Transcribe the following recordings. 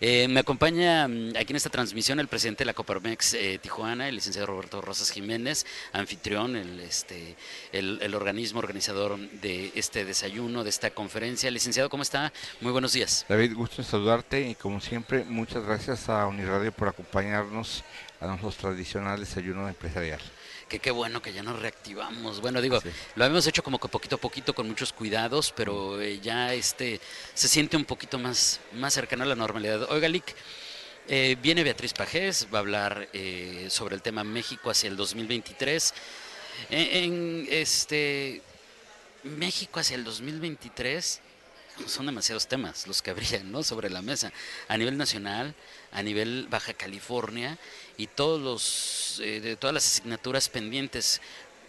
Eh, me acompaña mm, aquí en esta transmisión el presidente de la Coparmex eh, Tijuana, el licenciado Roberto Rosas Jiménez, anfitrión, el, este, el, el, organismo organizador de este desayuno, de esta conferencia. Licenciado, ¿cómo está? Muy buenos días. David, gusto en saludarte y como siempre, muchas gracias a Uniradio por acompañarnos a nuestro tradicional desayuno empresarial que qué bueno que ya nos reactivamos. Bueno, digo, lo habíamos hecho como que poquito a poquito con muchos cuidados, pero eh, ya este se siente un poquito más, más cercano a la normalidad. Oiga, Lick, eh, viene Beatriz Pajés, va a hablar eh, sobre el tema México hacia el 2023. En, este México hacia el 2023 son demasiados temas los que habrían ¿no? sobre la mesa a nivel nacional, a nivel Baja California y todos los, eh, de todas las asignaturas pendientes.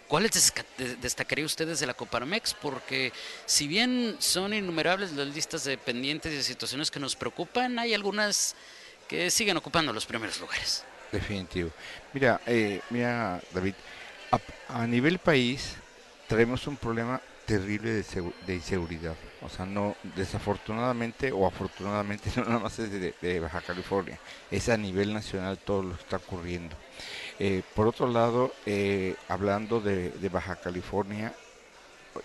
¿Cuáles destacaría ustedes de la Coparmex? Porque si bien son innumerables las listas de pendientes y de situaciones que nos preocupan, hay algunas que siguen ocupando los primeros lugares. Definitivo. Mira, eh, mira David, a, a nivel país traemos un problema terrible de, de, inseguridad. O sea, no, desafortunadamente o afortunadamente, no nada más es de, Baja California, es a nivel nacional todo lo que está ocurriendo. Eh, por otro lado, eh, hablando de, Baja California,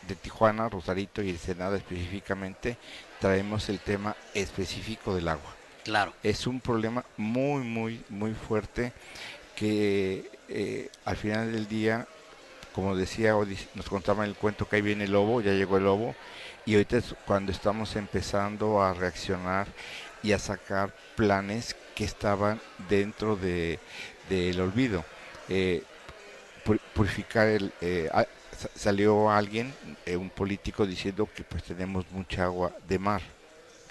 de Tijuana, Rosarito y el Senado específicamente, traemos el tema específico del agua. Claro. Es un problema muy, muy, muy fuerte que eh, al final del día como decía, nos contaba el cuento que ahí viene el lobo, ya llegó el lobo, y ahorita es cuando estamos empezando a reaccionar y a sacar planes que estaban dentro del de, olvido. Eh, purificar el... Eh, salió alguien, eh, un político, diciendo que pues tenemos mucha agua de mar.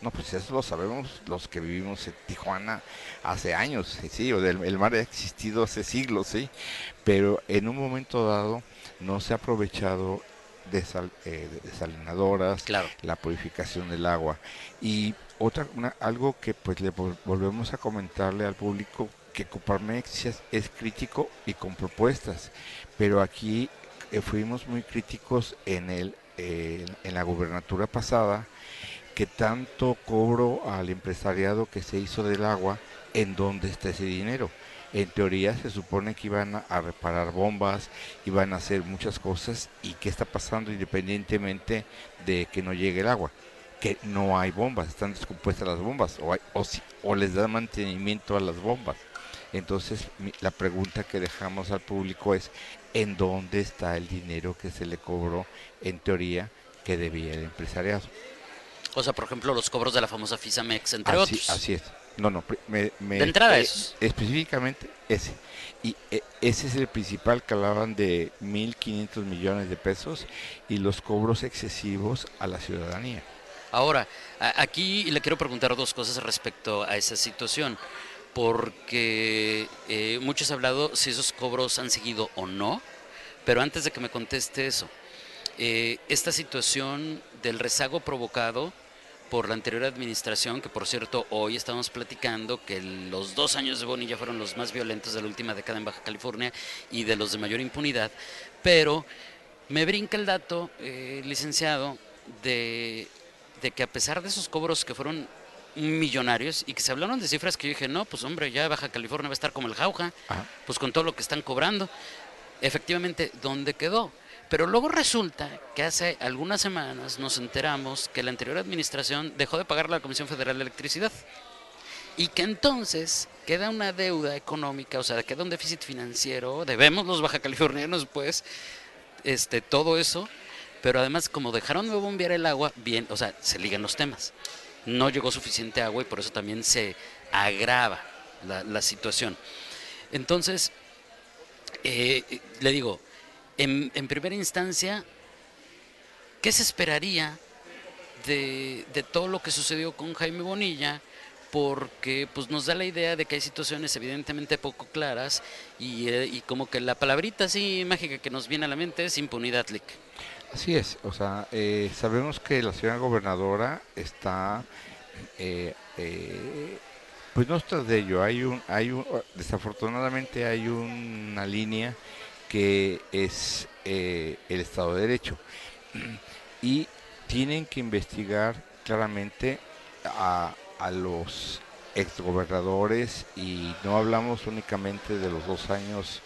No, pues eso lo sabemos los que vivimos en Tijuana hace años, sí, o el mar ha existido hace siglos, sí, pero en un momento dado no se ha aprovechado de eh, desalinadoras, la purificación del agua. Y otra, algo que pues le volvemos a comentarle al público, que Coparmex es, crítico y con propuestas, pero aquí eh, fuimos muy críticos en, el, eh, en la gubernatura pasada, que tanto cobro al empresariado que se hizo del agua, en dónde está ese dinero en teoría se supone que iban a, reparar bombas, iban a hacer muchas cosas y qué está pasando independientemente de que no llegue el agua, que no hay bombas, están descompuestas las bombas o, o, les da mantenimiento a las bombas. Entonces la pregunta que dejamos al público es, ¿en dónde está el dinero que se le cobró en teoría que debía el empresariado? O sea, por ejemplo, los cobros de la famosa FISAMEX, entre otros. Así es. No, no, me, de entrada eh, Específicamente ese. Y eh, ese es el principal que hablaban de 1.500 millones de pesos y los cobros excesivos a la ciudadanía. Ahora, aquí le quiero preguntar dos cosas respecto a esa situación, porque eh, muchos han hablado si esos cobros han seguido o no, pero antes de que me conteste eso, esta situación del rezago provocado por la anterior administración, que por cierto hoy estamos platicando que los dos años de Bonilla fueron los más violentos de la última década en Baja California y de los de mayor impunidad, pero me brinca el dato, eh, licenciado, de, que a pesar de esos cobros que fueron millonarios y que se hablaron de cifras que yo dije, no, pues hombre, ya Baja California va a estar como el jauja, pues con todo lo que están cobrando. Efectivamente, ¿dónde quedó? Pero luego resulta que hace algunas semanas nos enteramos que la anterior administración dejó de pagar la Comisión Federal de Electricidad y que entonces queda una deuda económica, o sea, queda un déficit financiero, debemos los baja californianos pues este todo eso, pero además como dejaron de bombear el agua, bien, o sea, se ligan los temas. No llegó suficiente agua y por eso también se agrava la, situación. Entonces, eh, le digo, en, primera instancia, ¿qué se esperaría de, todo lo que sucedió con Jaime Bonilla? porque pues nos da la idea de que hay situaciones evidentemente poco claras y, eh, como que la palabrita así mágica que nos viene a la mente es impunidad, Lick. Así es, o sea, eh, sabemos que la ciudad gobernadora está eh, Pues no está de ello, hay un, hay un, desafortunadamente hay una línea que es eh, el Estado de Derecho y tienen que investigar claramente a, a los exgobernadores y no hablamos únicamente de los dos años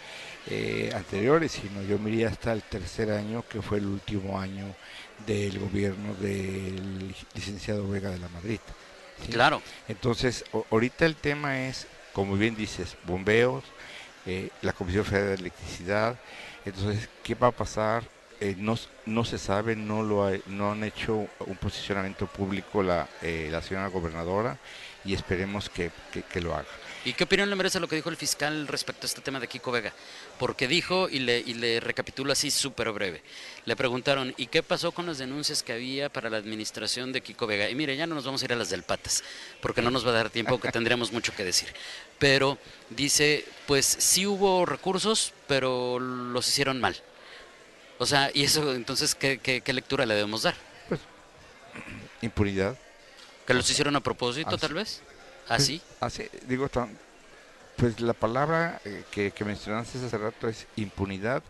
eh, anteriores, sino yo miría hasta el tercer año, que fue el último año del gobierno del licenciado Vega de la Madrid. Claro. Entonces, ahorita el tema es, como bien dices, bombeos, eh, la Comisión Federal de Electricidad. Entonces, ¿qué va a pasar? Eh, no, no se sabe, no lo no han hecho un posicionamiento público la, la señora gobernadora y esperemos que, lo haga. ¿Y qué opinión le merece lo que dijo el fiscal respecto a este tema de Kiko Vega? Porque dijo, y le, y le recapitulo así súper breve, le preguntaron, ¿y qué pasó con las denuncias que había para la administración de Kiko Vega? Y mire, ya no nos vamos a ir a las del Patas, porque no nos va a dar tiempo, que tendríamos mucho que decir. Pero dice, pues sí hubo recursos, pero los hicieron mal. O sea, y eso, entonces, ¿qué, qué lectura le debemos dar? Pues, impunidad ¿Que los hicieron a propósito, tal vez? ¿Así? Pues, así, digo, pues la palabra eh, que, mencionaste hace rato es impunidad.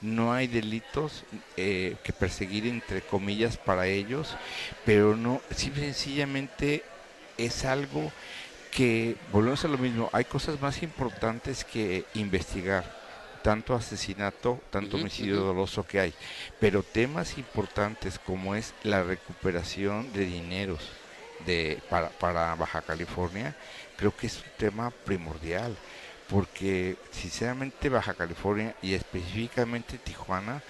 No hay delitos eh, que perseguir, entre comillas, para ellos, pero no, sencillamente es algo que, volvemos a lo mismo, hay cosas más importantes que investigar tanto asesinato, tanto homicidio doloso que hay, pero temas importantes como es la recuperación de dineros, de, para, para Baja California, creo que es un tema primordial, porque sinceramente Baja California y específicamente Tijuana,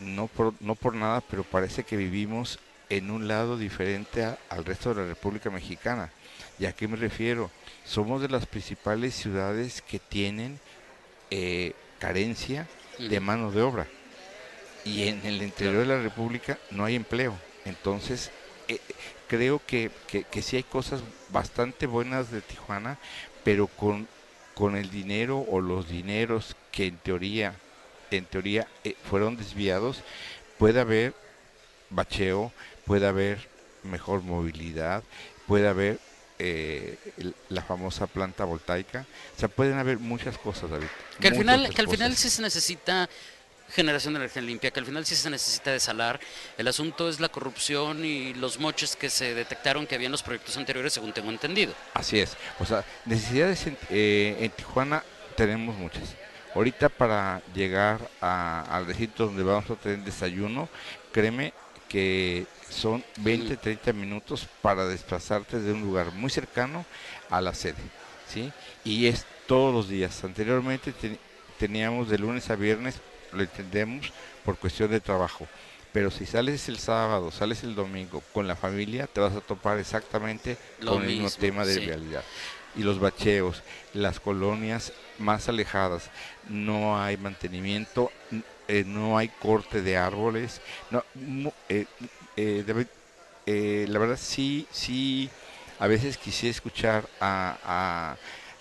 no por, no por nada, pero parece que vivimos en un lado diferente al resto de la República Mexicana. ¿Y a qué me refiero? Somos de las principales ciudades que tienen eh, carencia de mano de obra. Y en el interior de la República no hay empleo. Entonces, eh, creo que, que, sí hay cosas bastante buenas de Tijuana, pero con, con el dinero o los dineros que en teoría, en teoría eh, fueron desviados, puede haber bacheo, puede haber mejor movilidad, puede haber eh, la famosa planta voltaica, o sea, pueden haber muchas cosas, David. Que al final, que al final sí se necesita generación de energía limpia, que al final sí se necesita desalar. El asunto es la corrupción y los moches que se detectaron que había en los proyectos anteriores, según tengo entendido. Así es. O sea, necesidades en, eh, Tijuana tenemos muchas. Ahorita para llegar al recinto donde vamos a tener desayuno, créeme que son 20, 30 minutos para desplazarte de un lugar muy cercano a la sede. ¿sí? Y es todos los días. Anteriormente teníamos de lunes a viernes lo entendemos por cuestión de trabajo. Pero si sales el sábado, sales el domingo con la familia, te vas a topar exactamente con el mismo tema de realidad. Y los bacheos, las colonias más alejadas, no hay mantenimiento, eh, no hay corte de árboles. No, eh, eh, la verdad sí, sí, a veces quisiera escuchar a, a,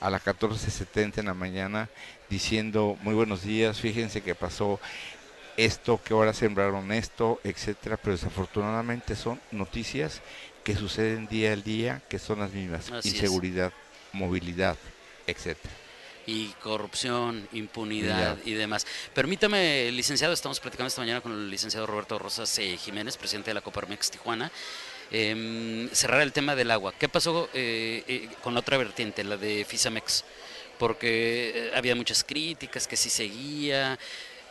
a la 1470 en la mañana diciendo muy buenos días, fíjense que pasó esto, que ahora sembraron esto, etcétera, pero desafortunadamente son noticias que suceden día al día, que son las mismas, inseguridad, movilidad, etcétera y corrupción, impunidad y demás. Permítame, licenciado, estamos platicando esta mañana con el licenciado Roberto Rosas eh, Jiménez, presidente de la Coparmex Tijuana, em, cerrar el tema del agua. ¿Qué pasó eh, eh, con la otra vertiente, la de Fisamex? Porque eh, había muchas críticas, que si seguía,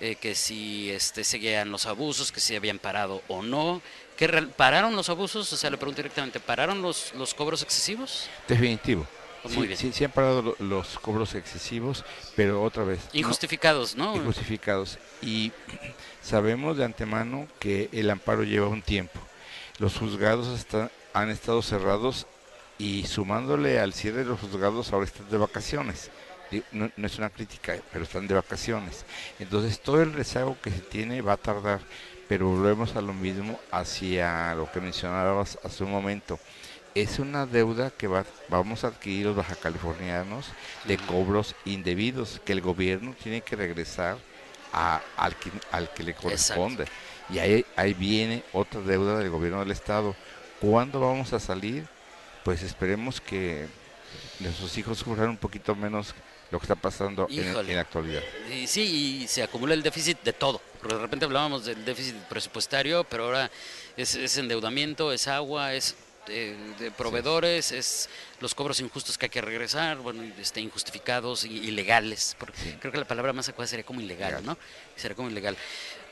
eh, que si este, seguían los abusos, que si habían parado o no. ¿Que ¿Pararon los abusos? O sea, le pregunto directamente, ¿pararon los, los cobros excesivos? Definitivo. Muy sí, Sí, han parado los cobros excesivos, pero otra vez. Injustificados, ¿no? Injustificados. Y sabemos de antemano que el amparo lleva un tiempo. Los juzgados han estado cerrados y sumándole al cierre de los juzgados ahora están de vacaciones. No, es una crítica, pero están de vacaciones. Entonces todo el rezago que se tiene va a tardar, pero volvemos a lo mismo hacia lo que mencionabas hace un momento. Es una deuda que va, vamos a adquirir los baja californianos de cobros indebidos que el gobierno tiene que regresar a, al, que, al que le corresponde. Y ahí, ahí viene otra deuda del gobierno del estado. ¿Cuándo vamos a salir? Pues esperemos que nuestros hijos sufran un poquito menos lo que está pasando en, la actualidad. Y sí, y se acumula el déficit de todo. De repente hablábamos del déficit presupuestario, pero ahora es, es endeudamiento, es agua, es eh, de proveedores, es los cobros injustos que hay que regresar, bueno, este, injustificados y ilegales. Porque creo que la palabra más adecuada sería como ilegal, Legal. ¿no? Sería como ilegal.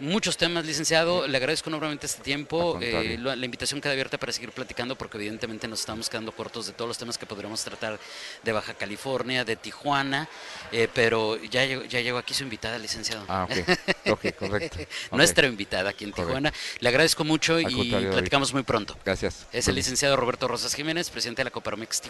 Muchos temas, licenciado. Le agradezco enormemente este tiempo. Eh, la, la invitación queda abierta para seguir platicando porque evidentemente nos estamos quedando cortos de todos los temas que podríamos tratar de Baja California, de Tijuana, eh, pero ya llegó, ya llegó aquí su invitada, licenciado. Ah, ok. Ok, correcto. Nuestra invitada aquí en Correcto. Tijuana. Le agradezco mucho Al y David. platicamos muy pronto. Gracias. Es el licenciado Roberto Rosas Jiménez, presidente de la Coparmex